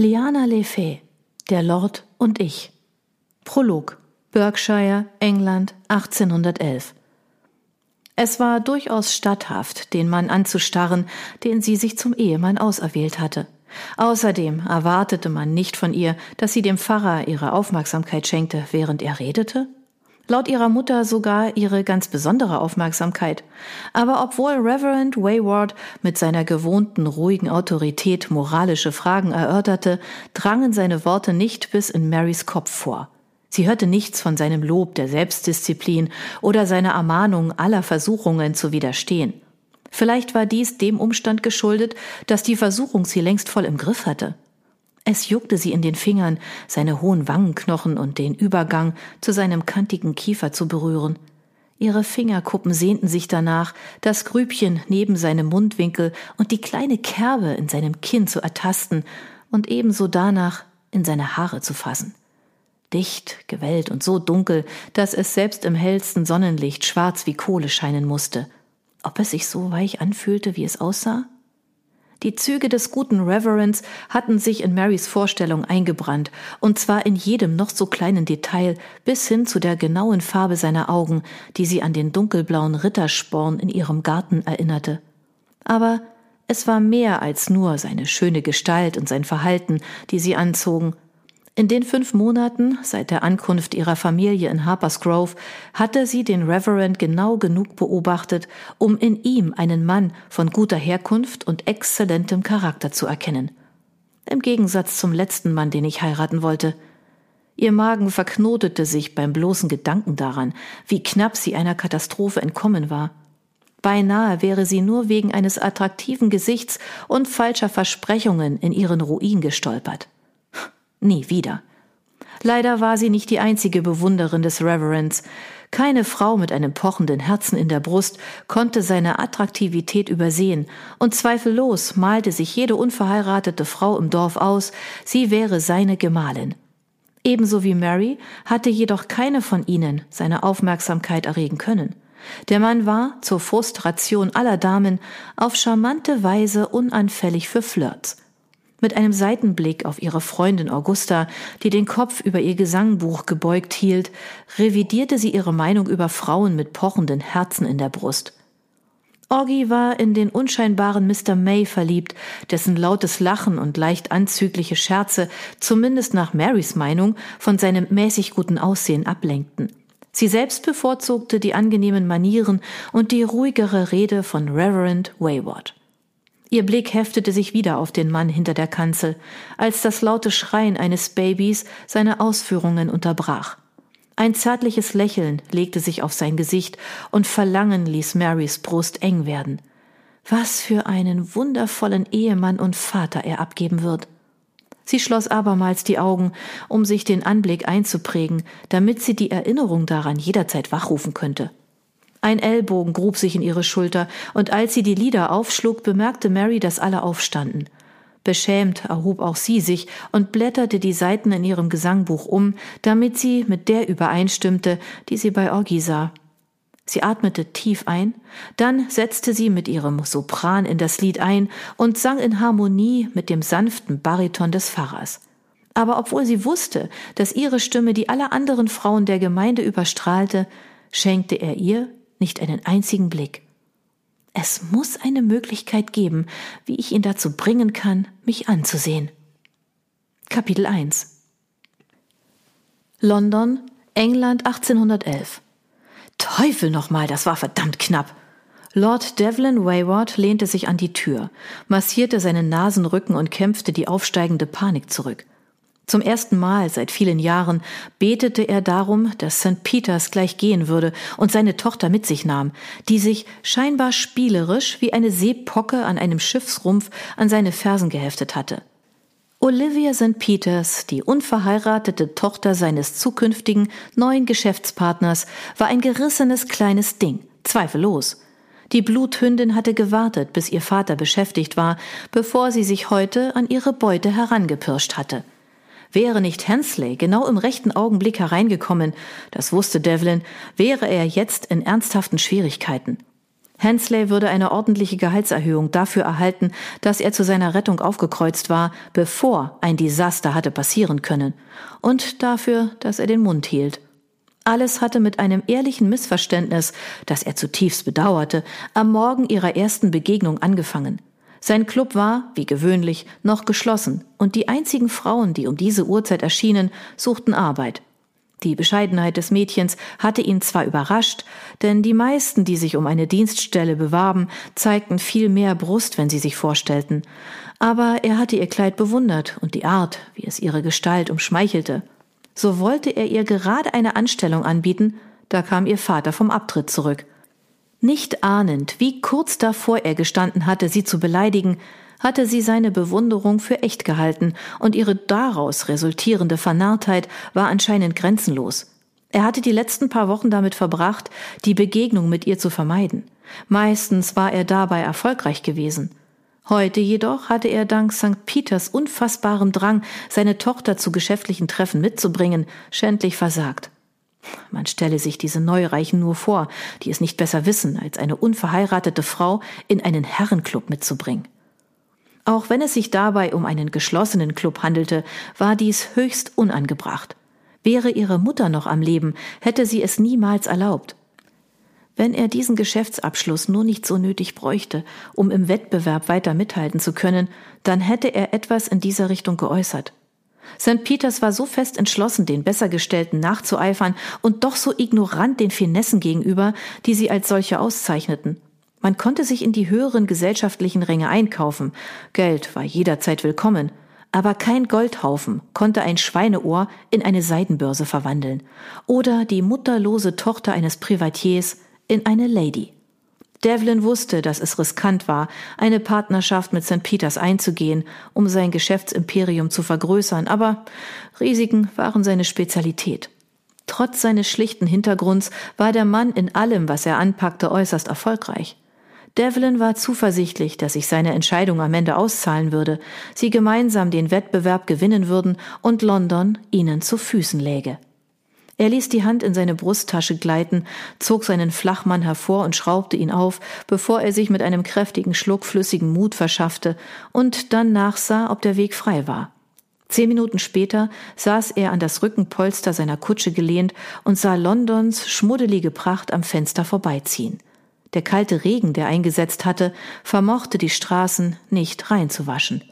Liana Lefay, Der Lord und ich. Prolog. Berkshire, England, 1811. Es war durchaus statthaft, den Mann anzustarren, den sie sich zum Ehemann auserwählt hatte. Außerdem erwartete man nicht von ihr, dass sie dem Pfarrer ihre Aufmerksamkeit schenkte, während er redete laut ihrer Mutter sogar ihre ganz besondere Aufmerksamkeit. Aber obwohl Reverend Wayward mit seiner gewohnten ruhigen Autorität moralische Fragen erörterte, drangen seine Worte nicht bis in Marys Kopf vor. Sie hörte nichts von seinem Lob der Selbstdisziplin oder seiner Ermahnung aller Versuchungen zu widerstehen. Vielleicht war dies dem Umstand geschuldet, dass die Versuchung sie längst voll im Griff hatte. Es juckte sie in den Fingern, seine hohen Wangenknochen und den Übergang zu seinem kantigen Kiefer zu berühren. Ihre Fingerkuppen sehnten sich danach, das Grübchen neben seinem Mundwinkel und die kleine Kerbe in seinem Kinn zu ertasten und ebenso danach in seine Haare zu fassen. Dicht, gewellt und so dunkel, dass es selbst im hellsten Sonnenlicht schwarz wie Kohle scheinen musste. Ob es sich so weich anfühlte, wie es aussah? Die Züge des guten Reverends hatten sich in Marys Vorstellung eingebrannt, und zwar in jedem noch so kleinen Detail bis hin zu der genauen Farbe seiner Augen, die sie an den dunkelblauen Rittersporn in ihrem Garten erinnerte. Aber es war mehr als nur seine schöne Gestalt und sein Verhalten, die sie anzogen, in den fünf Monaten seit der Ankunft ihrer Familie in Harpers Grove hatte sie den Reverend genau genug beobachtet, um in ihm einen Mann von guter Herkunft und exzellentem Charakter zu erkennen. Im Gegensatz zum letzten Mann, den ich heiraten wollte. Ihr Magen verknotete sich beim bloßen Gedanken daran, wie knapp sie einer Katastrophe entkommen war. Beinahe wäre sie nur wegen eines attraktiven Gesichts und falscher Versprechungen in ihren Ruin gestolpert. Nie wieder. Leider war sie nicht die einzige Bewunderin des Reverends. Keine Frau mit einem pochenden Herzen in der Brust konnte seine Attraktivität übersehen, und zweifellos malte sich jede unverheiratete Frau im Dorf aus, sie wäre seine Gemahlin. Ebenso wie Mary hatte jedoch keine von ihnen seine Aufmerksamkeit erregen können. Der Mann war, zur Frustration aller Damen, auf charmante Weise unanfällig für Flirts. Mit einem Seitenblick auf ihre Freundin Augusta, die den Kopf über ihr Gesangbuch gebeugt hielt, revidierte sie ihre Meinung über Frauen mit pochenden Herzen in der Brust. Orgie war in den unscheinbaren Mr. May verliebt, dessen lautes Lachen und leicht anzügliche Scherze, zumindest nach Marys Meinung, von seinem mäßig guten Aussehen ablenkten. Sie selbst bevorzugte die angenehmen Manieren und die ruhigere Rede von Reverend Wayward. Ihr Blick heftete sich wieder auf den Mann hinter der Kanzel, als das laute Schreien eines Babys seine Ausführungen unterbrach. Ein zärtliches Lächeln legte sich auf sein Gesicht und Verlangen ließ Marys Brust eng werden. Was für einen wundervollen Ehemann und Vater er abgeben wird. Sie schloss abermals die Augen, um sich den Anblick einzuprägen, damit sie die Erinnerung daran jederzeit wachrufen könnte. Ein Ellbogen grub sich in ihre Schulter, und als sie die Lider aufschlug, bemerkte Mary, dass alle aufstanden. Beschämt erhob auch sie sich und blätterte die Seiten in ihrem Gesangbuch um, damit sie mit der übereinstimmte, die sie bei Orgi sah. Sie atmete tief ein, dann setzte sie mit ihrem Sopran in das Lied ein und sang in Harmonie mit dem sanften Bariton des Pfarrers. Aber obwohl sie wusste, dass ihre Stimme die aller anderen Frauen der Gemeinde überstrahlte, schenkte er ihr nicht einen einzigen Blick. Es muss eine Möglichkeit geben, wie ich ihn dazu bringen kann, mich anzusehen. Kapitel 1 London, England 1811 Teufel nochmal, das war verdammt knapp. Lord Devlin Wayward lehnte sich an die Tür, massierte seinen Nasenrücken und kämpfte die aufsteigende Panik zurück. Zum ersten Mal seit vielen Jahren betete er darum, dass St. Peters gleich gehen würde und seine Tochter mit sich nahm, die sich scheinbar spielerisch wie eine Seepocke an einem Schiffsrumpf an seine Fersen geheftet hatte. Olivia St. Peters, die unverheiratete Tochter seines zukünftigen neuen Geschäftspartners, war ein gerissenes kleines Ding, zweifellos. Die Bluthündin hatte gewartet, bis ihr Vater beschäftigt war, bevor sie sich heute an ihre Beute herangepirscht hatte. Wäre nicht Hensley genau im rechten Augenblick hereingekommen, das wusste Devlin, wäre er jetzt in ernsthaften Schwierigkeiten. Hensley würde eine ordentliche Gehaltserhöhung dafür erhalten, dass er zu seiner Rettung aufgekreuzt war, bevor ein Desaster hatte passieren können, und dafür, dass er den Mund hielt. Alles hatte mit einem ehrlichen Missverständnis, das er zutiefst bedauerte, am Morgen ihrer ersten Begegnung angefangen. Sein Club war, wie gewöhnlich, noch geschlossen, und die einzigen Frauen, die um diese Uhrzeit erschienen, suchten Arbeit. Die Bescheidenheit des Mädchens hatte ihn zwar überrascht, denn die meisten, die sich um eine Dienststelle bewarben, zeigten viel mehr Brust, wenn sie sich vorstellten, aber er hatte ihr Kleid bewundert und die Art, wie es ihre Gestalt umschmeichelte. So wollte er ihr gerade eine Anstellung anbieten, da kam ihr Vater vom Abtritt zurück. Nicht ahnend, wie kurz davor er gestanden hatte, sie zu beleidigen, hatte sie seine Bewunderung für echt gehalten, und ihre daraus resultierende Vernarrtheit war anscheinend grenzenlos. Er hatte die letzten paar Wochen damit verbracht, die Begegnung mit ihr zu vermeiden. Meistens war er dabei erfolgreich gewesen. Heute jedoch hatte er dank St. Peters unfassbarem Drang, seine Tochter zu geschäftlichen Treffen mitzubringen, schändlich versagt. Man stelle sich diese Neureichen nur vor, die es nicht besser wissen, als eine unverheiratete Frau in einen Herrenclub mitzubringen. Auch wenn es sich dabei um einen geschlossenen Club handelte, war dies höchst unangebracht. Wäre ihre Mutter noch am Leben, hätte sie es niemals erlaubt. Wenn er diesen Geschäftsabschluss nur nicht so nötig bräuchte, um im Wettbewerb weiter mithalten zu können, dann hätte er etwas in dieser Richtung geäußert. St. Peters war so fest entschlossen, den Bessergestellten nachzueifern und doch so ignorant den Finessen gegenüber, die sie als solche auszeichneten. Man konnte sich in die höheren gesellschaftlichen Ränge einkaufen, Geld war jederzeit willkommen, aber kein Goldhaufen konnte ein Schweineohr in eine Seidenbörse verwandeln oder die mutterlose Tochter eines Privatiers in eine Lady. Devlin wusste, dass es riskant war, eine Partnerschaft mit St. Peters einzugehen, um sein Geschäftsimperium zu vergrößern, aber Risiken waren seine Spezialität. Trotz seines schlichten Hintergrunds war der Mann in allem, was er anpackte, äußerst erfolgreich. Devlin war zuversichtlich, dass sich seine Entscheidung am Ende auszahlen würde, sie gemeinsam den Wettbewerb gewinnen würden und London ihnen zu Füßen läge. Er ließ die Hand in seine Brusttasche gleiten, zog seinen Flachmann hervor und schraubte ihn auf, bevor er sich mit einem kräftigen Schluck flüssigen Mut verschaffte und dann nachsah, ob der Weg frei war. Zehn Minuten später saß er an das Rückenpolster seiner Kutsche gelehnt und sah Londons schmuddelige Pracht am Fenster vorbeiziehen. Der kalte Regen, der eingesetzt hatte, vermochte die Straßen nicht reinzuwaschen.